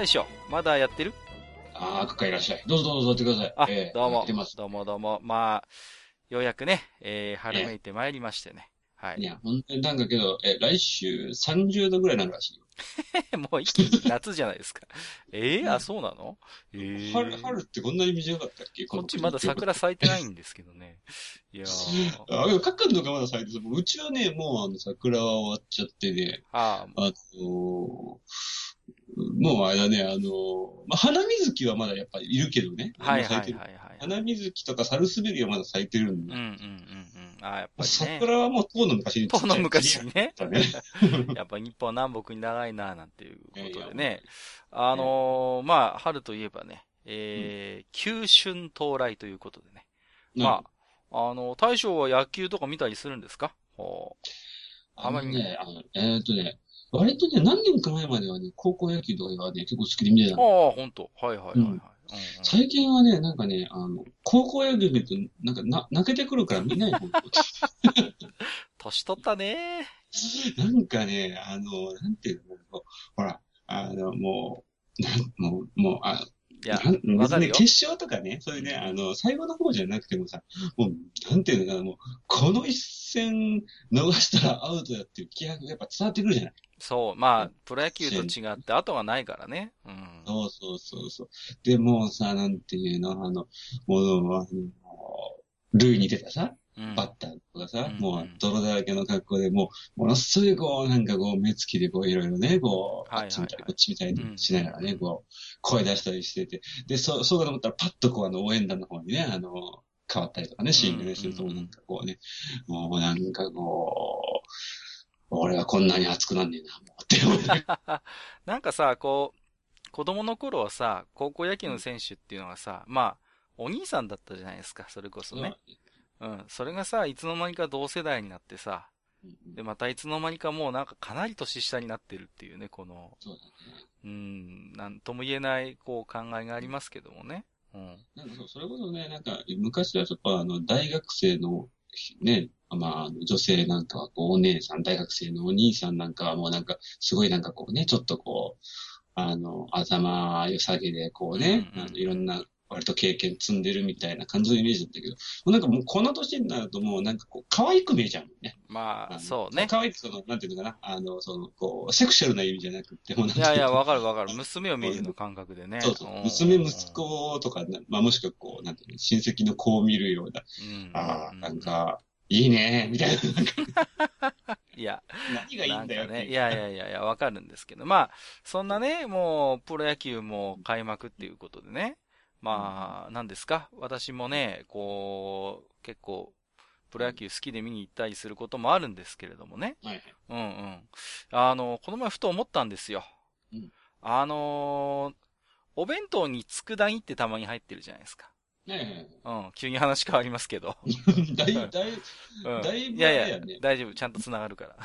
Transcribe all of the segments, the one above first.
大将まだやってる？ああ、かかいらっしゃい。どうぞどうぞ座ってください。あ、えーどうもやってます。どうもどうもまあようやくね、えー、春めいてまいりましてね。はいい。や、本当になんかけど、え、来週30度ぐらいになるらしいよ。もう一気に夏じゃないですか。ええうんあ、そうなの？ええ春、春ってこんなに短かったっけ？こっちまだ桜咲いてないんですけどね。いやー。あ、でもかっかんのがまだ咲いてる。うちはね、もうあの桜は終わっちゃってね、ああのーもうあれだね、あのーまあ、花水木はまだやっぱりいるけどね。あ、はいはい咲いはいはい。花水木とかサルスベリはまだ咲いてるんで。うんうんうんうん。あやっぱりね。桜はもう遠の昔にとの昔にね。やっぱ日本は南北に長いな、なんていうことでね。あのーまあ、春といえばね、えー、旧春到来ということでね。まあ、あの、大将は野球とか見たりするんですか？ほうあ、あまりね、えーっとね、割とね、何年か前まではね、高校野球とかはね、結構好きで見てたの。ああ、ほんと。はいはいはいはい。うん最近はね、なんかね、あの、高校野球見ると、なんかな、泣けてくるから見ない方が 年取ったねなんかね、あの、なんていうの、ほら、あの、もう、なんもう、もう、あ、いや、わかるよ決勝とかね、そういうね、あの、最後の方じゃなくてもさ、もう、なんていうのかな、もう、この一戦逃したらアウトだっていう気迫がやっぱ伝わってくるじゃない。そう、まあ、プロ野球と違って後がないからね。うん。そうそうそうそう。で、もうさ、なんていうの、あの、もう、あの、塁に出たさ、うんバッターとかさ、うん。もう泥だらけの格好で、もう、ものすごいこう、なんかこう、目つきでこう、いろいろね、こう、あっちみたい、こっちみたいうんにしながらね、こう、声出したりしてて、で、そう、そうだと思ったら、パッとこう、あの、応援団の方にね、あの、変わったりとかね、シーンがね、すると、うんなんかこうね、もうなんかこう、俺はこんなに熱くなんねえな、もうって思って。なんかさ、こう、子供の頃はさ、高校野球の選手っていうのがさ、まあ、お兄さんだったじゃないですか、それこそね。うん。それがさ、いつの間にか同世代になってさ、うんで、またいつの間にかもうなんかかなり年下になってるっていうね、この、そうだね。うん、なんとも言えない、こう、考えがありますけどもね。うん。なんかそう、それこそね、なんか、昔はちょっとあの、大学生の、ね、まあ、女性なんかは、こう、お姉さん、大学生のお兄さんなんかはもうなんか、すごいなんかこうね、ちょっとこう、あの、頭良さげで、こうね、うんうんあのいろんな、割と経験積んでるみたいな感じのイメージだったけど、もうなんかもうこの年になるともうなんかこう、可愛く見えちゃうもんね。まあ、あのそうね。可愛くその、なんていうのかな、あの、その、こう、セクシャルな意味じゃなくて、もうなんていやいや、わかるわかる。娘を見るような感覚でね。そうそう。ん娘、息。子とかな、まあ、もしくはこう、なんていうの、親戚の子を見るような、うん。ああ、なんか、いいね、みたいな。いや、何がいいんだよね。いやいやいやいや、わかるんですけど。まあ、そんなね、もう、プロ野球も開幕っていうことでね。まあ、何ですか？私もね、こう、結構、プロ野球好きで見に行ったりすることもあるんですけれどもね。はいはい。うんうん。あの、この前ふと思ったんですよ。うんあのーお弁当に佃煮ってたまに入ってるじゃないですか。ねうん。急に話変わりますけど。え。だい、だい、うん。だいぶいやいや大丈夫。ちゃんと繋がるから。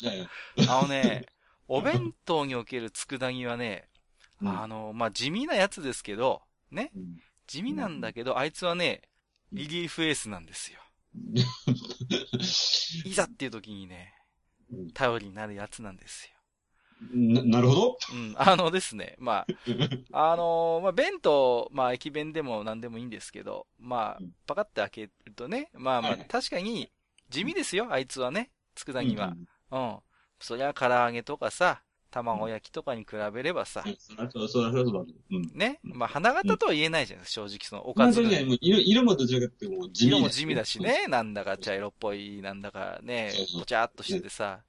いやいや あのね、お弁当における佃煮はね、うんあの、まあ、地味なやつですけど、ね。うん地味なんだけど、あいつはね、リリーフエースなんですよ。いざっていう時にねうん、頼りになるやつなんですよ。な、なるほど。うん、あのですね、まあ、あのまあ、弁当、まあ、駅弁でも何でもいいんですけど、まあうん、パカって開けるとね、まあまあ、確かに、地味ですよ、あいつはね、佃煮はう。ん。うん。そりゃ唐揚げとかさ、卵焼きとかに比べればさ、うう、ん。ね？うんまあ、花形とは言えないじゃないですか、正直その、おかずの本当にね、もう色、色もどちらかってもう地味色も地味だし。ね。なんだか茶色っぽい、なんだかねぽちゃっとしててさ。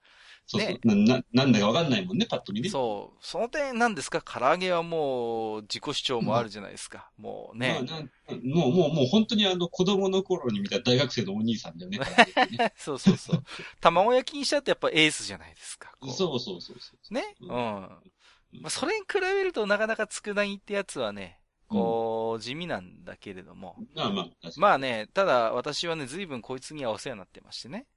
そうそうね。な、な、なんだかわかんないもんね、パッと見ね。そう。その点なんですか？唐揚げはもう自己主張もあるじゃないですか。もうね。まあもう、もう、もう本当にあの、子供の頃に見た大学生のお兄さんだよね。ねそうそうそう。卵焼きにしちゃってやっぱエースじゃないですか。こうそうそうそうそう。ね。ううんん。まあ、それに比べるとなかなか佃煮ってやつはね、こう、地味なんだけれども。まあまあ。まあね、ただ私はね、随分こいつにはお世話になってましてね。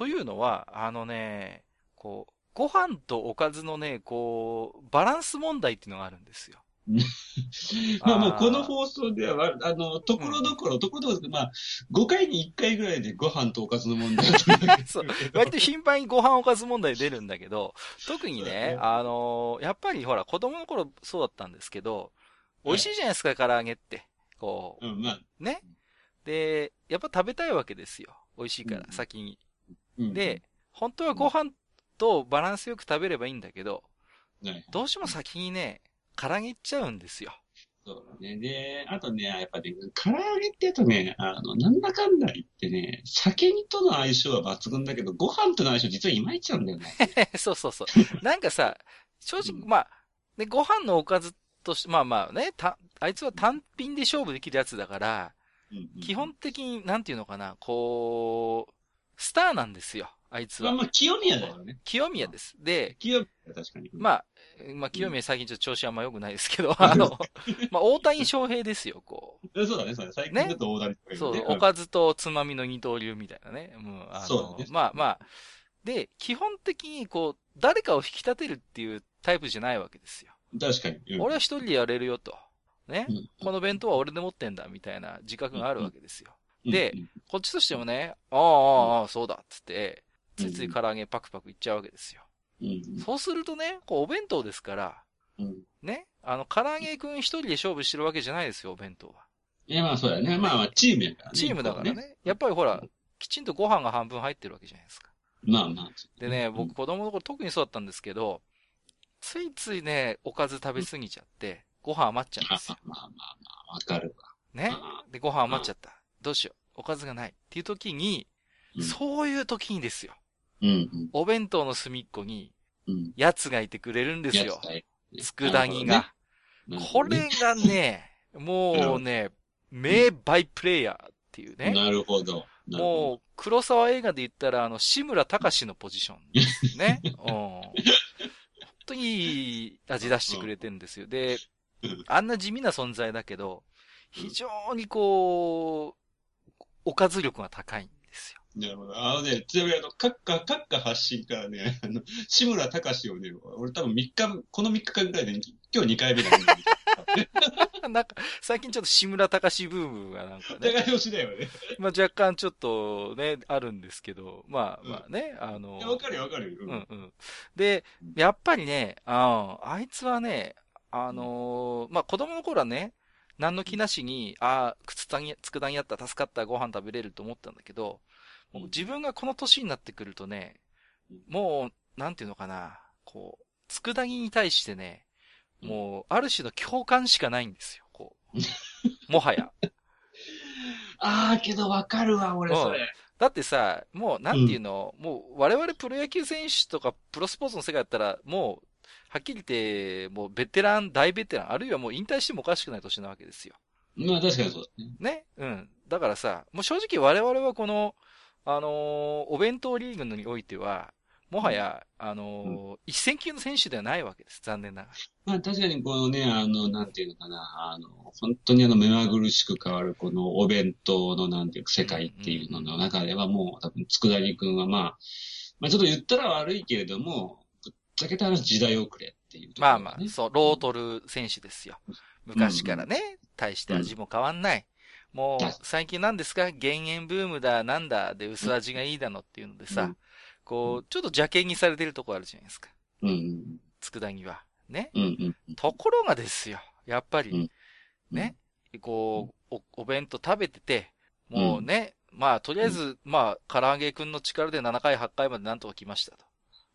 というのは、あのね、こう、ご飯とおかずのね、こう、バランス問題っていうのがあるんですよ。まあまあ、この放送では、あの、ところどころ、ところどころ、まあ、5回に1回ぐらいでご飯とおかずの問題 そう割と頻繁にご飯おかず問題出るんだけど、特にねあのーやっぱりほら、子供の頃そうだったんですけど、美味しいじゃないですか、唐揚げって。こう、うん、まあ、ね。で、やっぱ食べたいわけですよ。美味しいから、うん先に。うん、で、本当はご飯とバランスよく食べればいいんだけど、はい、どうしても先にね、唐揚げいっちゃうんですよ。そうだね。で、あとね、やっぱね、唐揚げって言うとね、あの、なんだかんだ言ってね、酒にとの相性は抜群だけど、ご飯との相性実はいまいちなんだよね。そうそうそう。なんかさ、正直、まあ、ね、ご飯のおかずとして、まあまあね、た、あいつは単品で勝負できるやつだから、うんうん基本的に、なんていうのかな、こう、スターなんですよ、あいつは。まあまあ、清宮だよね。清宮です。で、清宮、確かに。まあ、まあ、清宮最近ちょっと調子あんま良くないですけど、あの、まあ、大谷翔平ですよ、こう。あ、そうだね、そうだね。最近だと大谷とかそう、ねおかずとつまみの二刀流みたいなね。うん、ねまあまあ。で、基本的にこう、誰かを引き立てるっていうタイプじゃないわけですよ。確かに。うん俺は一人でやれるよと。ね？う。んこの弁当は俺で持ってんだ、みたいな自覚があるわけですよ。でうんこっちとしてもね、ああ、ああそうだ、っつって、ついつい唐揚げパクパクいっちゃうわけですよ。うんそうするとね、こう、お弁当ですから、うんね。あの、唐揚げくん一人で勝負してるわけじゃないですよ、お弁当は。いや、まあそうだね。まあまあ、チームやからね。チームだから一ね。やっぱりほら、きちんとご飯が半分入ってるわけじゃないですか。まあまあ。でね、うん僕子供の頃特にそうだったんですけど、ついついね、おかず食べ過ぎちゃって、ご飯余っちゃうんまあですよ。まあまあまあ、わかるわ。ね？あで、ご飯余っちゃった。どうしよう。おかずがない。っていう時に、うんそういう時にですよ。うんうんお弁当の隅っこに、うん。奴がいてくれるんですよ。佃煮が。。なるこれがね、もうね、名バイプレイヤーっていうね。なるほど。もう、黒沢映画で言ったら、あの、志村隆のポジションですね。うん。本当にいい味出してくれてるんですよ。でうん、あんな地味な存在だけど、非常にこう、おかず力が高いんですよ。どなるほど。あのね、ちなみにあの、閣下、閣下発信からね、あの、志村隆をね、俺多分3日、この3日間くらいで、今日2回目だ なんか、最近ちょっと志村隆ブームがなんか。ね、高しだよね。まあ若干ちょっとね、あるんですけど、まあまあね、あのいや、わかるよ、わかるよ。うんうん。で、やっぱりね、ああいつはね、あのーまあ、子供の頃はね、何の気なしに、ああ、つたに、つくだにあった、助かった、ご飯食べれると思ったんだけど、もう自分がこの年になってくるとね、もう、なんていうのかな、こう、つくだ煮に対してね、もう、ある種の共感しかないんですよ、こう。もはや。ああ、けどわかるわ、俺、それ。だってさ、もう、なんていうの、もう、我々プロ野球選手とか、プロスポーツの世界だったら、もう、はっきり言って、もう、ベテラン、大ベテラン、あるいはもう引退してもおかしくない年なわけですよ。まあ確かにそうだね。ね？うん。だからさ、もう正直我々はこの、あのーお弁当リーグにおいては、もはや、あのー一戦級の選手ではないわけです。残念ながら。まあ確かにこのね、あの、なんていうのかな、あの、本当にあの、目まぐるしく変わるこのお弁当のなんていうか世界っていうのの中ではもう多分、佃煮くんはまあ、まあちょっと言ったら悪いけれども、ちゃけた話時代遅れっていうね、まあまあ、そう、ロートル選手ですよ。昔からね、対して味も変わんない。もう確か、最近なんですか？減塩ブームだ、なんだ、で薄味がいいだのっていうのでさ、うんこう、ちょっと邪険にされてるとこあるじゃないですか。うん、佃煮は。ね。うん、うん。ところがですよ。やっぱり、うんね。こう、お、お弁当食べてて、もうね、まあ、とりあえず、まあ、唐揚げくんの力で7回、8回までなんとか来ましたと。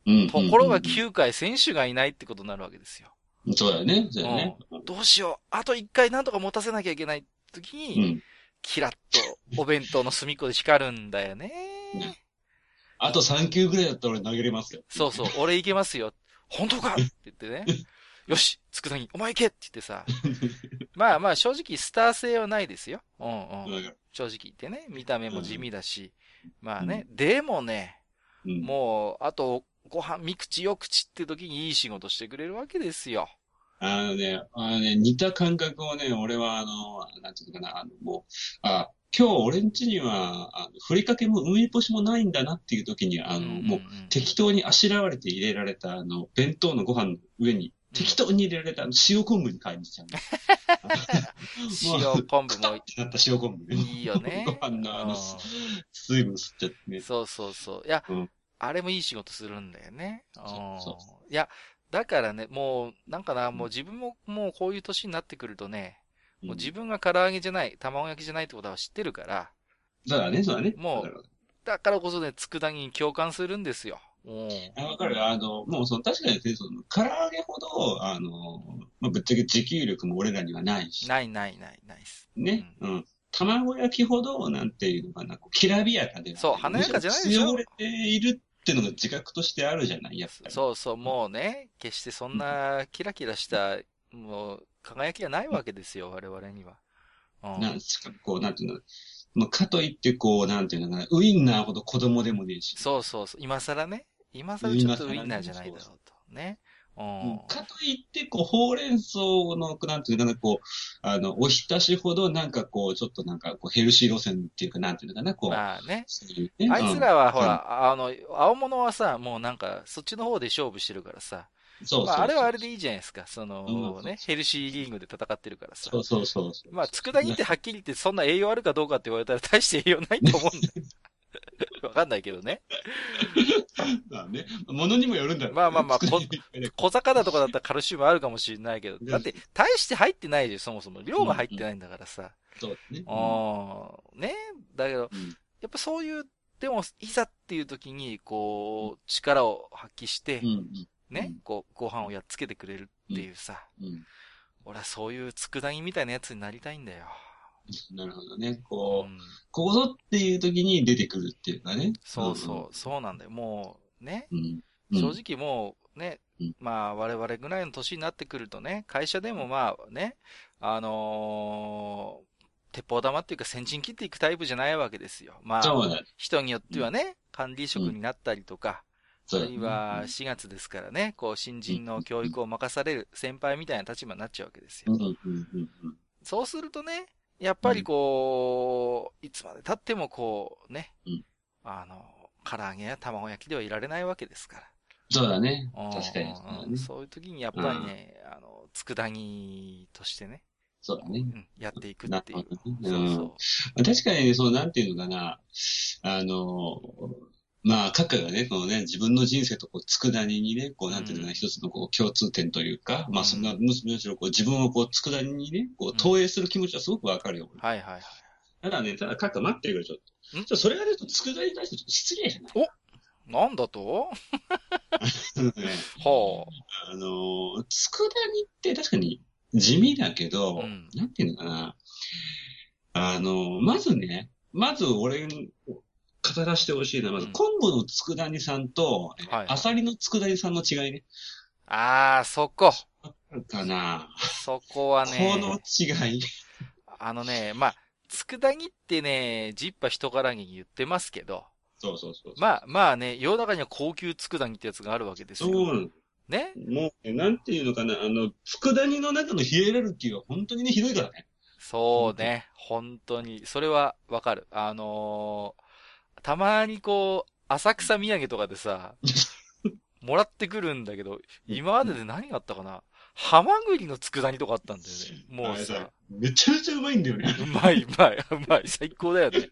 うん。ところがうん9回選手がいないってことになるわけですよ。そうだよね、そうだよね。どうしよう。あと1回なんとか持たせなきゃいけない時に、うん。キラッとお弁当の隅っこで光るんだよね。あと3球ぐらいだったら俺投げれますよ。そうそう、俺行けますよ。本当か？って言ってね。よし、佃煮、お前行けって言ってさ。まあまあ正直スター性はないですよ。うんうん。正直言ってね。見た目も地味だし。まあね。でもね、うん。もう、あと、ご飯、三口四口って時にいい仕事してくれるわけですよ。あのね、あのね、似た感覚をね、俺はあの、なんていうのかな、あの、もう、あ、今日俺ん家には、あの、ふりかけも梅干しもないんだなっていう時に、あの、もう、適当にあしらわれて入れられた、あの、弁当のご飯の上に、適当に入れられた、あの、塩昆布に買いに来ちゃうね。塩昆布もってなった塩昆布ね。いいよね。ご飯のあの、う水分吸っちゃってねん。そうそうそう。いや、うんあれもいい仕事するんだよね。うんそうそいや、だからね、もう、なんかな、もう自分ももうこういう年になってくるとね、もう自分が唐揚げじゃない、卵焼きじゃないってことは知ってるから、だからね、そうだね。もうだからこそね、佃煮に共感するんですよ。うん。あわかる。あの、もうその、確かにね、その、唐揚げほど、あの、まあ、ぶっちゃけ持久力も俺らにはないし、ないないないないっす。ね、うん。卵焼きほど、なんていうのかな、こうきらびやかではそう華やかじゃないでしょ強れているっていうのが自覚としてあるじゃない、やっぱり。そうそう、もうね、決してそんなキラキラした、もう、輝きがないわけですよ、我々には。うん。なんしかこう、なんていうの、まあ、かといって、こう、なんていうのかな、ウインナーほど子供でもねえし、そうそうそう。今更ね。今更ちょっとウインナーじゃないだろうと。ね。うん。かといって、こう、ほうれん草の、なんていうのかな、こう、あの、おひたしほど、なんかこう、ちょっとなんか、こう、ヘルシー路線っていうか、なんていうのかな、こう、まあね。ね。あいつうんらはほら、あの、青物はさ、もうなんか、そっちの方で勝負してるからさ。そうそうそう。まあ、あれはあれでいいじゃないですか。そのうんね、ヘルシーリングで戦ってるからさそ。うそうそうそう。まあ、佃煮ってはっきり言ってそんな栄養あるかどうかって言われたら大して栄養ないと思うんだよ。わかんないけどね。まあね、ものにもよるんだろうねまあまあまあ小魚とかだったらカルシウムあるかもしれないけど、だって大して入ってないでそもそも。量が入ってないんだからさ。そうね。ああ、ね。だけど、うんやっぱそういう、でも、いざっていう時に、こう、力を発揮してうん、うん。ねうん、こう、ご飯をやっつけてくれるっていうさ、うん。俺はそういう佃煮みたいなやつになりたいんだよ。なるほどね。うこう、ん、ここぞっていう時に出てくるっていうかね。そうそう、そうなんだよ。もう、ね、うん。うん。正直もう、ねうん、まあ、我々ぐらいの年になってくるとね、会社でもまあね、あのー鉄砲玉っていうか先陣切っていくタイプじゃないわけですよ。まあ。人によってはね、管理職になったりとか、あるいは4月ですからね、こう、新人の教育を任される先輩みたいな立場になっちゃうわけですよ。そうするとね、やっぱりこう、いつまで経ってもこう、ねうん、あの、唐揚げや卵焼きではいられないわけですから。そうだね。うん確かにそうんね。そういう時にやっぱりね、あの、佃煮としてね、そうだね。うんやっていくっていう。そううんそう。確かにね、そう、なんていうのかな。あの、まあ、各家がね、このね、自分の人生とこう、佃煮にね、こう、なんていうのかな、うん一つのこう、共通点というか、まあ、うんそんな、むしろこう、自分をこう、佃煮にね、こう、投影する気持ちはすごくわかるよ。はいはいはい。ただね、ただ、各家待ってるから、ちょっと。んちそれがね、ちょっと佃煮に対してちょっと失礼じゃない？なんだと？ね はあの、佃煮って確かに地味だけど、うんなんていうのかな。あの、まずね、まず俺に語らせてほしいのは、まずうん昆布の佃煮さんと、はいアサリの佃煮さんの違いね。あ。あー、そこ。かな、そこはこね、の違い。あのね、まあ、佃煮ってね、ジッパ人からに言ってますけど、そうそうそう。まあ、まあね、世の中には高級佃煮ってやつがあるわけですよ。そうね？もうね、なんていうのかな、あの、佃煮の中のヒエラルキーは本当にね、ひどいからね。そうね、本当に。それはわかる。あのーたまにこう、浅草土産とかでさ、もらってくるんだけど、今までで何があったかな？ハマグリの佃煮とかあったんだよね。もうさ、めちゃめちゃうまいんだよね。うまい、うまい、うまい、最高だよね。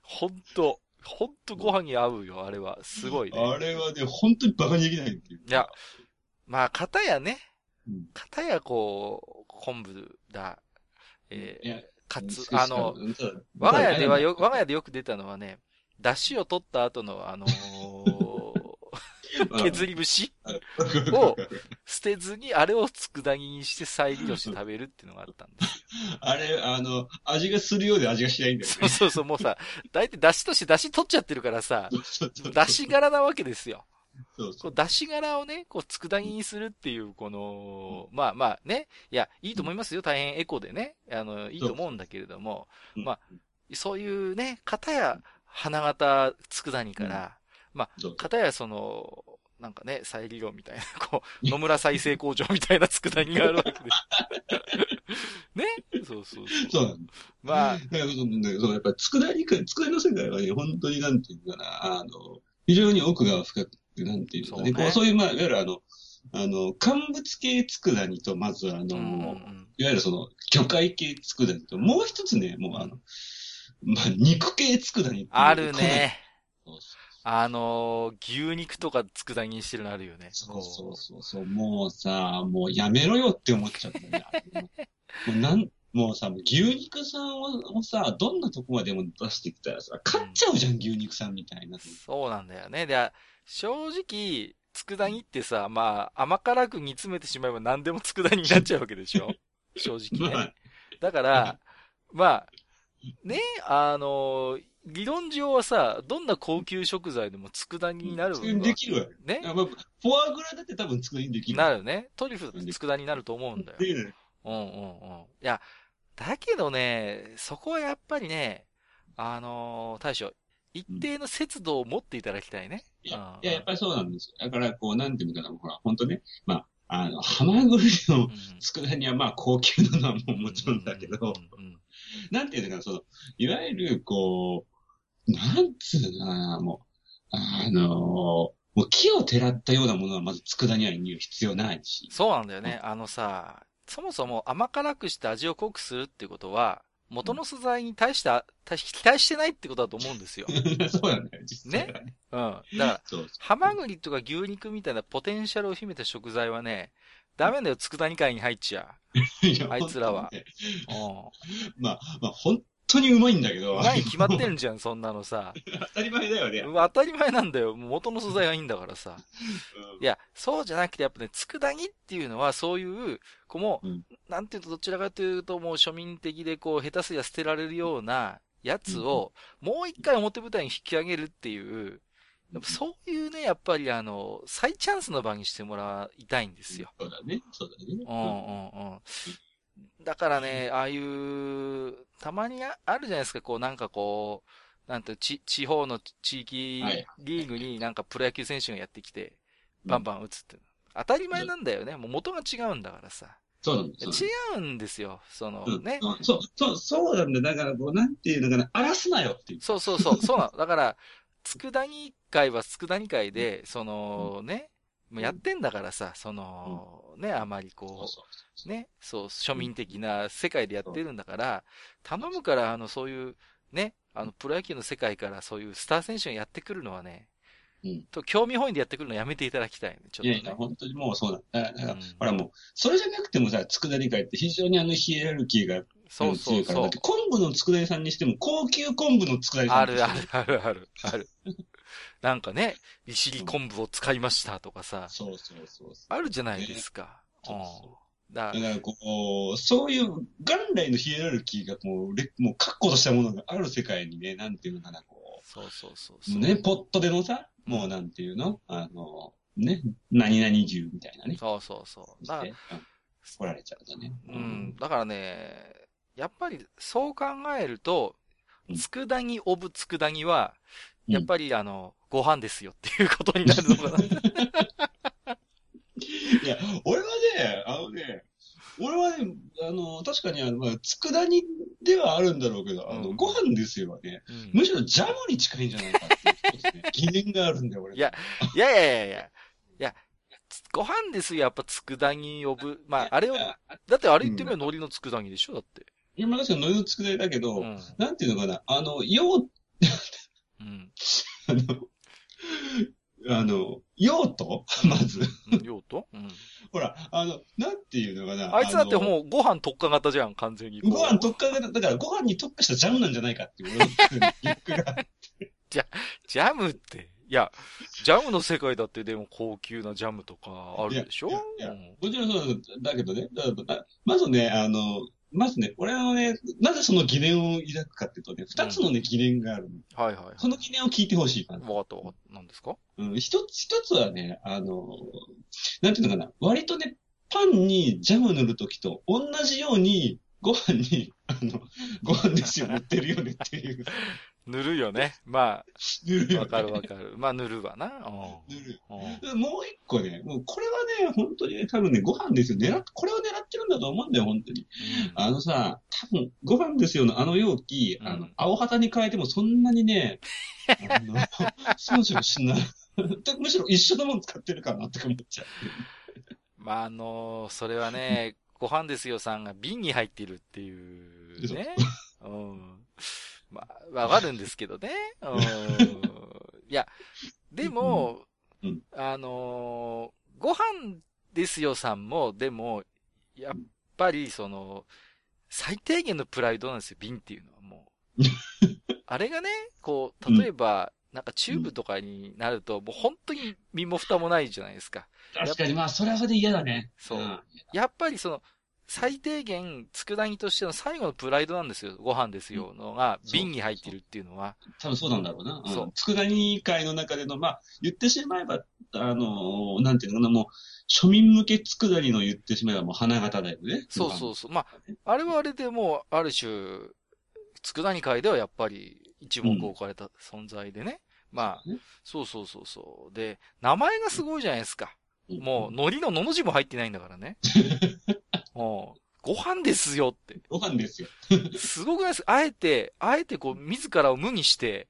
ほんと、ほんとご飯に合うよ、あれは。すごいね。あれはね、本当にバカにできないっていう。いや、まあ、片やねうん、片やこう、昆布だ、えー、かつ、あの、我が家ではよ、我が家でよく出たのはね、出汁を取った後の、あのー 削り節を捨てずに、あれを佃煮にして再利用して食べるっていうのがあったんです。あれ、あの、味がするようで味がしないんだよね。そうそうそう、もうさ、大体出汁として出汁取っちゃってるからさ、出汁柄なわけですよ。そうそうこう出し柄をね、こう、佃煮にするっていう、この、まあまあね、いや、いいと思いますよ。大変エコでね。あの、いいと思うんだけれども、うんまあ、そういうね、片や花形佃煮から、そう片やその、なんかね、再利用みたいな、こう、野村再生工場みたいな佃煮があるわけです。ね？そうそうそう。そうなんだ。まあ、だからそうねそう、やっぱり、佃煮か、佃煮の世界はね、本当になんていうのかな、あの、非常に奥が深くて、なんていうのかね、そうねこうそういう、まあ、いわゆるあの、あの、乾物系佃煮と、まずあの、うんうんいわゆるその、魚介系佃煮と、もう一つね、もうあの、まあ、肉系佃煮ある。ね。あのー牛肉とか佃煮にしてるのあるよね。そうそうそうそう、もうさ、もうやめろよって思っちゃったね。もうなんもうさ、牛肉さんをさ、どんなとこまでも出してきたらさ、買っちゃうじゃん、牛肉さんみたいな。そうなんだよね。で、正直、佃煮ってさ、まあ、甘辛く煮詰めてしまえば何でも佃煮になっちゃうわけでしょ 正直ね。まあ、だから、まあ、ね、あの、理論上はさ、どんな高級食材でも佃煮になるわできるわよ。ね？やまあフォアグラだって多分作りにできる。なるね。トリュフだって佃煮になると思うんだよで。きる。うんうんうん。いや、だけどね、そこはやっぱりね、あのー大将、一定の節度を持っていただきたいね。いやや、やっぱりそうなんですよ。だから、こう、なんていうのかな、ほら、本当ね、まあ、あの、ハマグリのうん佃煮はまあ高級なのはもうもちろんだけど、うんうん なんていうのかな、その、いわゆる、こう、なんつうのかな、もう、あのもう木をてらったようなものはまず佃煮はに必要ないし。そうなんだよね。あのさ、そもそも甘辛くして味を濃くするっていうことは、元の素材に対して、対し期待してないってことだと思うんですよ。そうなんだよ、実際はね？うん。だから、そうそう。ハマグリとか牛肉みたいなポテンシャルを秘めた食材はね、ダメだよ、佃煮会に入っちゃ いやあいつらは。まあ、まあ、本当にうまいんだけど。前に決まってるんじゃん、そんなのさ。当たり前だよね。当たり前なんだよ。元の素材がいいんだからさ。うんいや、そうじゃなくて、やっぱね、佃煮っていうのは、そういう、こうもう、うんなんていうと、どちらかというと、もう庶民的で、こう、下手すりゃ捨てられるようなやつを、もう一回表舞台に引き上げるっていう、やっぱそういうね、やっぱりあの、再チャンスの場にしてもらいたいんですよ。そうだね。そうだね。うんうんうん。だからね、ああいう、たまにああるじゃないですか、こう、なんかこう、なんて、ち、地方の地域はいリーグになんかプロ野球選手がやってきて、バンバン打つって。当たり前なんだよね。もう元が違うんだからさ。そうなんです違うんですよ。そのうんね。そう、そう、そう、なんだよ。だから、こう、なんていうのかな、荒らすなよっていう。そうそうそう。そうなの。だから、佃煮会は佃煮会で、そのね、もうやってんだからさ、その、ね、あまりこう。ね、そう、庶民的な世界でやってるんだから、頼むから、あの、そういう、ね、あの、プロ野球の世界からそういうスター選手がやってくるのはね、うん。と、興味本位でやってくるのやめていただきたいね、ちょっとね。いやいや、本当にもうそうだ。だから、うん。ほらもう、それじゃなくてもさ、佃煮会って非常にあのヒエラルキーがそうそうそうだって。昆布の佃煮さんにしても高級昆布の佃煮さんあるあるあるある、ある。なんかね、利尻昆布を使いましたとかさ、そうそうそう。あるじゃないですか。そううんそだだからこう、そういう元来のヒエラルキーがもう、れもう確固としたものがある世界にね、なんていうのかな、こそうそうそうう、そう。ね、ポットでのさ、もうなんていうの？あの、ね、何々銃みたいなね。そうそうそう。だから来られちゃうんだね。うん。だからね、やっぱりそう考えるとう、ん佃煮オブ佃煮は、うんやっぱりあの、ご飯ですよっていうことになるのかな。いや、俺はね、あのね、俺はね、あの、確かにあの、まあ、佃煮ではあるんだろうけど、あの、うんご飯ですよね。うんむしろジャムに近いんじゃないかっていうね、疑念があるんだよ、俺。いやいやいやいやいや。いや、つご飯ですよ、やっぱ佃煮呼ぶ。まあ、あれを、だってあれ言ってみれば海苔の佃煮でしょだって。いや、まあ確かに海苔の佃煮だけど、うん。なんていうのかな、あの、用、うん。あの、あの、用途？まず。うん用途？うん。ほら、あの、なんていうのかな。あいつだってう。もうご飯特化型じゃん、完全に。ご飯特化型、だからご飯に特化したジャムなんじゃないかっていう俺の疑惑が。ジャムって。いや、ジャムの世界だってでも高級なジャムとかあるでしょ？いやもちろんそうだけどね、まずね、あの、まずね、俺はね、なぜその疑念を抱くかっていうとね、二つのね、疑念があるの。はいはいはい。その疑念を聞いてほしいかな。わかったわかった。何ですか？うん、一つ、一つはね、あの、なんていうのかな、割とね、パンにジャム塗るときと同じように、ご飯に、あの、ご飯ですよ、塗ってるよねっていう。塗るよね。まあ、塗るよ、わかるわかる。まあ塗るわな。塗る。もう一個ね、もうこれはね、本当にね、多分ね、ご飯ですよ。狙っ、これを狙ってるんだと思うんだよ、本当に。あのさ、多分、ご飯ですよのあの容器、あのうん、青旗に変えてもそんなにね、あの、損しかしない。でむしろ一緒のもの使ってるかなって思っちゃう。まあ、あのそれはね、ご飯ですよさんが瓶に入っているっていうね。うん。まあ、わかるんですけどね。うん。いや、でも、うんうんあのーご飯ですよさんも、でも、やっぱりその、最低限のプライドなんですよ、瓶っていうのはもう。あれがね、こう、例えば、なんかチューブとかになると、もう本当に身も蓋もないじゃないですか。確かに、まあ、それはそれで嫌だね。そううんやっぱりその、最低限、佃煮としての最後のプライドなんですよ。ご飯ですよ。のが、瓶に入ってるっていうのは。多分そうなんだろうな。そううん。佃煮会の中での、まあ、言ってしまえば、あの、なんていうのかな、もう、庶民向け佃煮の言ってしまえばもう花形だよね。そうそうそう。まあ、あれはあれでもう、ある種、佃煮会ではやっぱり一目置かれた存在でね。まあ、ねそうそうそうそう。で、名前がすごいじゃないですか。うんもう、海苔ののの字も入ってないんだからね。もう、ご飯ですよって。ご飯ですよ。すごくないですか？あえて、あえてこう、自らを無にして、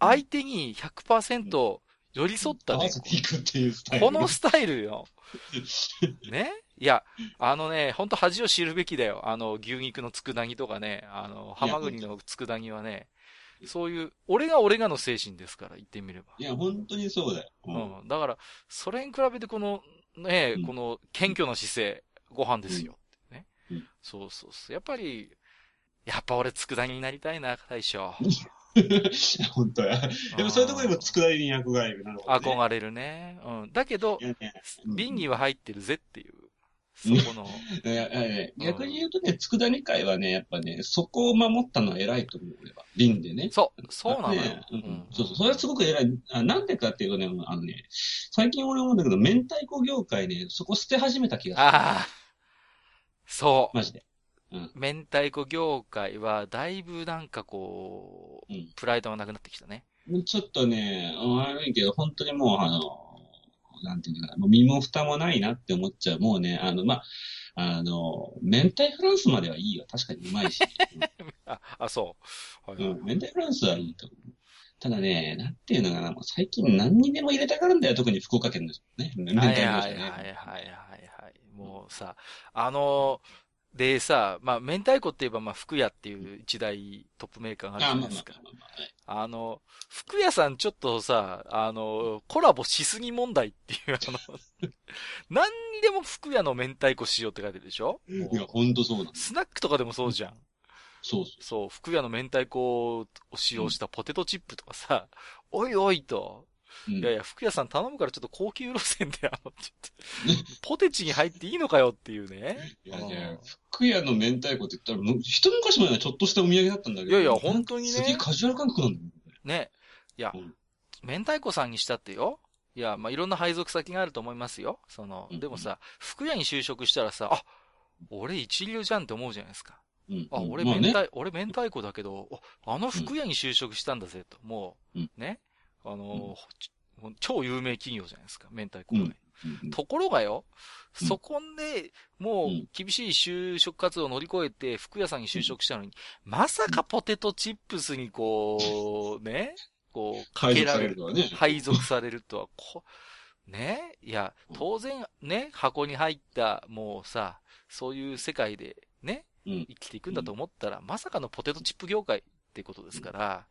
相手に100%寄り添ったね。このスタイルよ。ね？いや、あのね、ほんと恥を知るべきだよ。あの、牛肉の佃煮とかね、あの、ハマグリの佃煮はね、そういう、俺が俺がの精神ですから、言ってみれば。いや、本当にそうだよ。ううん。だから、それに比べてこの、ね、うんこの謙虚な姿勢、ご飯ですよ。ねうん。そうそうそう。やっぱり、やっぱ俺佃煮になりたいな、大将。本当や。でもそういうところでも佃煮に憧れる。なるほど、ね。憧れるね。うん。だけどねうん瓶には入ってるぜっていう、そうんこの、いやいやいやうん逆に言うとね、佃煮会はね、やっぱね、そこを守ったのは偉いと思う、俺は。瓶でね。そう、そうなのよね。ううんんそうそう。それはすごく偉い。あなんでかっていうとね、あのね、最近俺思うんだけど、明太子業界ね、そこ捨て始めた気がする。ああ、そマジで。う。明太子業界は、だいぶなんかこう、うんプライドがなくなってきたね。ちょっとね、悪いけど、本当にもう、あの、なんていうのかな、もう身も蓋もないなって思っちゃう。もうね、あの、まあ、あの、明太フランスまではいいよ。確かにうまいし。あ、あ、そう。はいはいうん、明太フランスはいいと思う。ただね、なんていうのかな、もう最近何にでも入れたがるんだよ。特に福岡県ですね。明はい太子はいはいはいはいね。はい。もうさ、あの、でさ、まあ、明太子って言えば、まあ、福屋っていう一大トップメーカーがあるじあ、ゃないですか。まあの、福屋さんちょっとさ、あの、コラボしすぎ問題っていう、あの、何にでも福屋の明太子しようって書いてるでしょ？いや、ほんとそうなの。スナックとかでもそうじゃん。そうそそう、福屋の明太子を使用したポテトチップとかさ、おいおいと、う。うんいやいや、福屋さん頼むからちょっと高級路線で、あの、ちょっと、ポテチに入っていいのかよっていうね。いやうんね、福屋の明太子って言ったら、む一昔前はちょっとしたお土産だったんだけど。いやいや本当にねすげえカジュアル感覚なんだよ。ね。いやうん、明太子さんにしたってよ。いや、まあ、いろんな配属先があると思いますよ。その、うんでもさ、福屋に就職したらさ、あ、俺一流じゃんって思うじゃないですか。うん。あ、うんまあね俺明太、俺明太子だけど、ああの福屋に就職したんだぜと。もう、うんね。あの、ち超有名企業じゃないですか、明太子がね。うん。ところがよ、うん。そこで、もううん、厳しい就職活動を乗り越えて、服屋さんに就職したのに、まさかポテトチップスにこう、ね、こう、かけられる、れるとはね。配属されるとは、こ、ね、いや、当然、ね、箱に入った、もうさ、そういう世界で、ね、うん。生きていくんだと思ったら、まさかのポテトチップ業界ってことですから、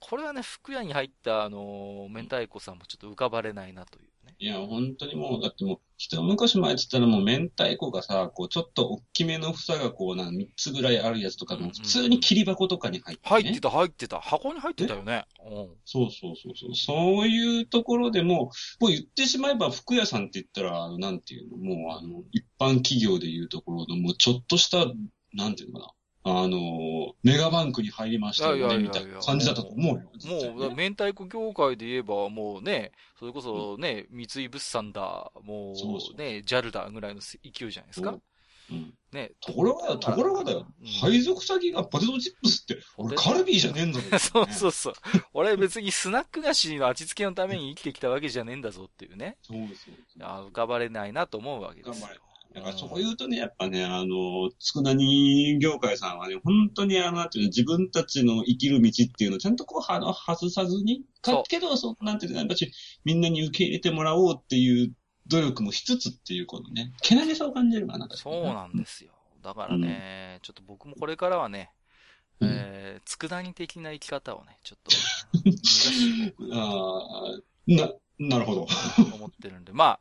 これはね、服屋に入った、あの、明太子さんもちょっと浮かばれないなというね。いや、本当にもう、だってもう、一昔前って言ったらもう明太子がさ、こう、ちょっと大きめの房がこう、なん3つぐらいあるやつとかも、普通に切り箱とかに入って、ね入ってた、入ってた。箱に入ってたよね。うん。そうそうそうそう。そういうところでも、もう言ってしまえば服屋さんって言ったら、あの、なんていうの、もうあの、一般企業でいうところの、もうちょっとした、なんていうのかな。あの、メガバンクに入りましたよね、みたいな感じだったと思うよ。もう、明太子業界で言えば、もうね、それこそね、三井物産だ、もそうそううね、JAL だぐらいの勢いじゃないですか。うん。ね。ところが、ところがだよ。うん配属先がポテトチップスって、俺カルビーじゃねえんだぞ、そうそうそう。俺別にスナック菓子の味付けのために生きてきたわけじゃねえんだぞっていうね。そうですよ。いや浮かばれないなと思うわけですよ。だからそう言うとね、やっぱね、あの、佃煮業界さんはね、本当にあの、なんていうの、自分たちの生きる道っていうのをちゃんとこう、あの、外さずに、かけど、そう、なんていうの、やっぱし、みんなに受け入れてもらおうっていう努力もしつつっていうことね、けなげさを感じるかな。そうなんですよ。だからね、ちょっと僕もこれからはね、うんえー、佃煮的な生き方をね、ちょっと、ああ、な、なるほど。思ってるんで、まあ、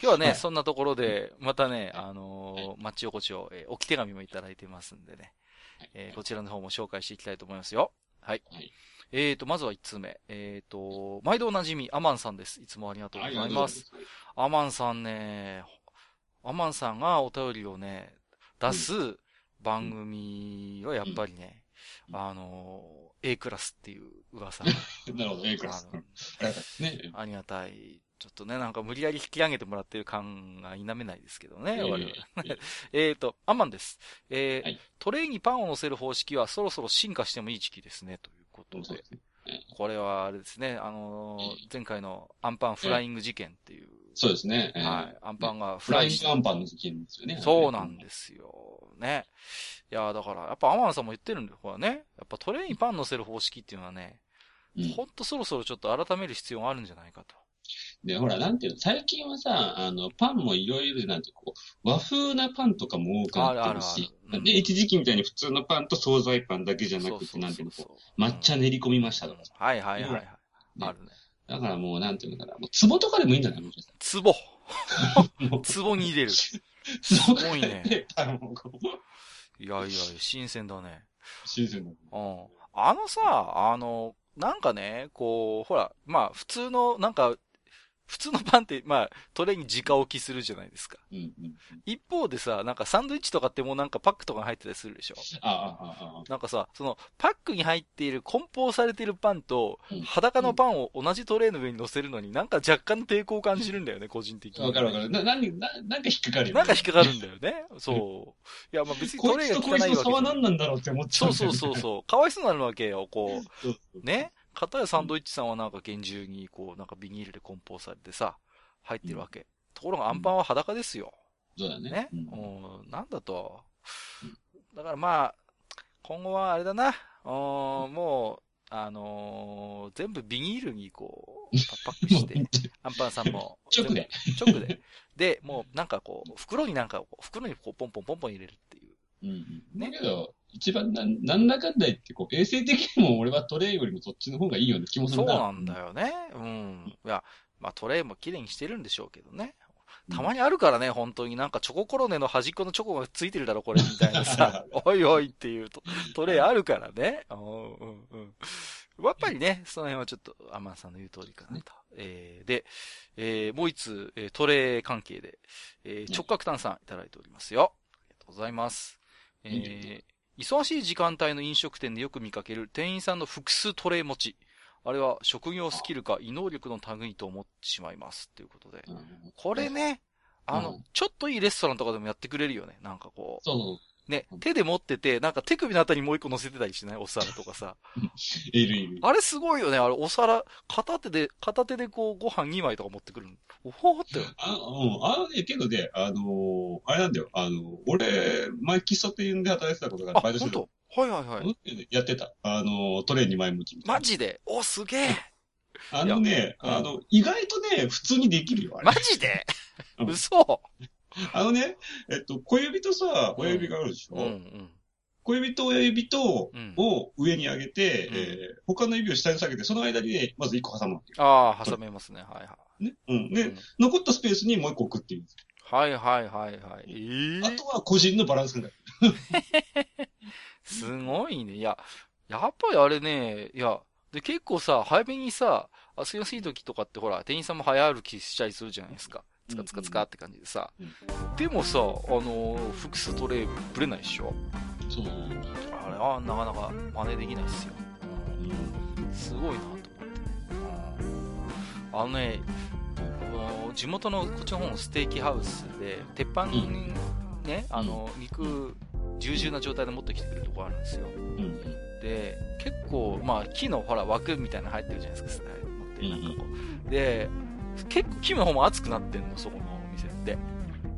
今日はね、はいそんなところで、またね、あのー、町横丁、えー置き手紙もいただいてますんでね、えーこちらの方も紹介していきたいと思いますよ。はい。はいえーと、まずは1通目。えーと、毎度おなじみ、アマンさんです。いつもありがとうございます。。アマンさんね、アマンさんがお便りをね、出す番組はやっぱりね、うんあの、A クラスっていう噂 なるほど、A クラス。あのありがたいですね。ありがたい。ちょっとね、なんか無理やり引き上げてもらってる感が否めないですけどね、我々。えーと、アマンです。えーはいトレイにパンを乗せる方式はそろそろ進化してもいい時期ですね、ということで。ですね。これはあれですね、あのー前回のアンパンフライング事件っていう。そうですね。はい。アンパンがフライアンパンの事件ですよね。そうなんですよ。ね。いや、だから、やっぱアマンさんも言ってるんだよ。これね。やっぱトレイにパン乗せる方式っていうのはね、うんほんとそろそろちょっと改める必要があるんじゃないかと。で、ほら、なんていうの、最近はさ、あの、パンもいろいろ、なんてこう、和風なパンとかも多くなってるし、で、一時期みたいに普通のパンと惣菜パンだけじゃなくて、なんていうの、こう、抹茶練り込みましたとかさ。はいはいはいはい。ねあるね。だからもう、なんていうのかな、もう、壺とかでもいいんじゃない？もしかしたツボ。ら。もうツボに入れる。すすごいね。いやいや、新鮮だね。新鮮な。うん。あのさ、あの、なんかね、こう、ほら、まあ、普通の、なんか、普通のパンって、まあ、トレイに直置きするじゃないですか。うんうん。一方でさ、なんかサンドイッチとかってもうなんかパックとかに入ってたりするでしょ。ああ、ああ、なんかさ、その、パックに入っている梱包されているパンとうん、裸のパンを同じトレイの上に乗せるのになんか若干の抵抗を感じるんだよね、個人的に。わかるわかる。な、なに、な、なんか引っかかるよねなんか引っかかるんだよね。そう。いや、まあ別にトこレイが汚いつとこいつの差はいわけじゃない。何なんだろうって思っちゃそううんそうそうそう。かわいそうなるわけよ、こそうう。ね。片やサンドイッチさんはなんか厳重に、こう、なんかビニールで梱包されてさ、入ってるわけ。ところがアンパンは裸ですよ。そうだね。ね？うんうん、なんだとうん。だからまあ、今後はあれだな。うんもう、あのー全部ビニールにこう、パックして、アンパンさんも。直で。直で。で、もうなんかこう、袋になんか袋にこう、ポンポンポンポン入れるっていう。うんうん。ね？だけど、一番な、なんだかんだ言って、こう、衛生的にも俺はトレイよりもそっちの方がいいような気もするな。そうなんだよね。うん。いや、まあトレイも綺麗にしてるんでしょうけどね。たまにあるからね、本当になんかチョココロネの端っこのチョコがついてるだろ、これ、みたいなさ、おいおいっていうトトレイあるからね。うんうんうん。やっぱりね、その辺はちょっと、アマンさんの言う通りかなと。えー、で、えー、もう一つ、えートレイ関係で、えー、直角炭酸いただいておりますよ。ありがとうございます。えー、忙しい時間帯の飲食店でよく見かける店員さんの複数トレイ持ち。あれは職業スキルか異能力の類と思ってしまいます。ということで。うんこれね、あの、うんちょっといいレストランとかでもやってくれるよね。なんかこそうそう。う、ねう、ん手で持ってて、なんか手首のあたりにもう一個乗せてたりしない？お皿とかさ。いるいる。あれすごいよね。あれお皿、片手で、片手でこうご飯2枚とか持ってくるの。おほーって。あ、うん、あのね、けどね、あのーあれなんだよ、あのー俺、前喫茶店で働いてたことがあバイトしてたはいはいはい。やってた。あのートレーに前向きマジで？お、すげえ。あのね、あの、意外とね、普通にできるよ、あれ。マジで？うん嘘 あのね、えっと、小指とさ、親指があるでしょ、うんうん。小指と親指と、うんを上に上げて、うんえー他の指を下に下げて、その間にね、まず一個挟む。ああ、挟めますね。はいはい。ね？うん。で、残ったスペースにもう一個置くっていう。はいはいはいはい。えー、あとは個人のバランス感覚。すごいね。いや、やっぱりあれね、いや、で、結構さ、早めにさ、遊びやすい時とかってほら、店員さんも早歩きしたりするじゃないですか。つかつかつかって感じでさ。うんでもさ、あのー複数トレイぶれないでしょ？そう。あれはなかなか真似できないっすよ。うんすごいなと思って。あのね、地元のこっちの方のステーキハウスで、鉄板にね、あの、肉、重々な状態で持ってきてくれるとこあるんですよ。うん。で、結構、まあ、木のほら、枠みたいなの入ってるじゃないですか、持って、なんかこう。で、結構木の方も熱くなってんの、そこのお店って。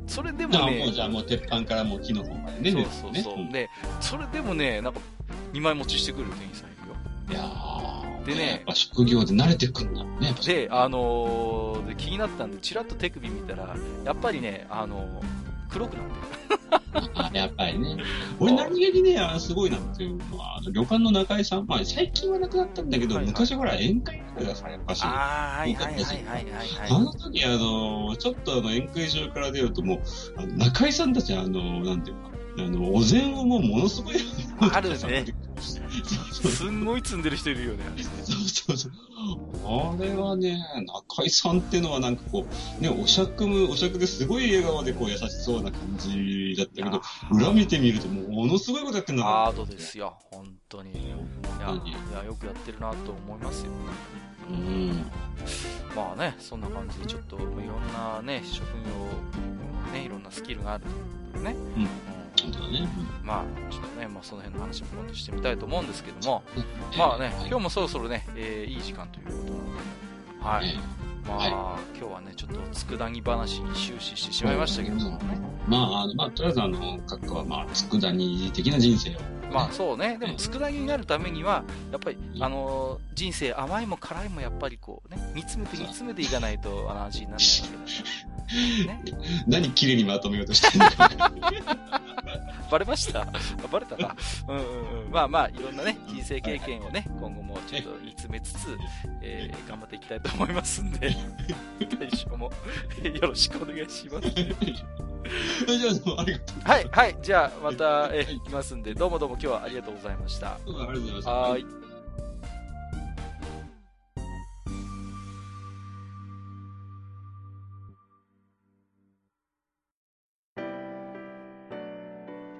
それでもあね、もうじゃあもう鉄板からもう木の方までね。そうそうそう。ねで、それでもね、なんか、2枚持ちしてくる店員さんいるよ。うんいやーでねやっぱ職業で慣れてくんだろうね。で、あのーで気になったんで、チラッと手首見たら、やっぱりね、あのー黒くなってる。あやっぱりね。俺何気にね、あすごいなっていうのは、あの旅館の中井さん、まあ最近はなくなったんだけど、はいはい昔ほら宴会とかがさ、やっぱし、ああー、はいはいはいはいはいはい。の時あの、ちょっとあの宴会場から出るともう、あの中井さんたちあの、なんていうか、あの、お膳をもうものすごい、あるね。すんごい積んでる人いるよね。そうそうそう。あれはね、中井さんってのはなんかこう、ね、お酌む、お酌ですごい笑顔でこう優しそうな感じだったけど、裏見てみるとものすごいことやってんだアートですよ、本当に。いや、いやよくやってるなと思いますよ。うん。まあね、そんな感じでちょっと、いろんなね、職業、ね、いろんなスキルがあるね。うんうん本当だね。まあ、ちょっとね、まあその辺の話も今度してみたいと思うんですけども、うんまあね、はい今日もそろそろね、えーいい時間ということなので、はい。えまあ、は今日はね、ちょっと佃煮話に終始してしまいましたけども、まあ、あの、まあ、とりあえずあの、閣下はまあ、佃煮的な人生を。まあそうね、でも佃煮になるためには、やっぱり、うんあのー人生甘いも辛いもやっぱりこうね、煮詰めて煮詰めていかないとあの味にならないわけだ。ね。何綺麗にまとめようとしてんの？か。バレました？バレたか？うんうんうん。まあまあ、いろんなね、人生経験をね、今後もちょっと煮詰めつつ、えー頑張っていきたいと思いますんで、大将もよろしくお願いします。じゃあ、どうもありがとはい、はい、じゃあまた、えはいー、行きますんで、どうもどうも今日はありがとうございました。ありがとうございました。はーい。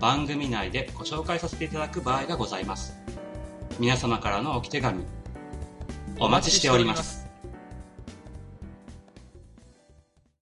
番組内でご紹介させていただく場合がございます。皆様からのおき手紙、お待ちしております。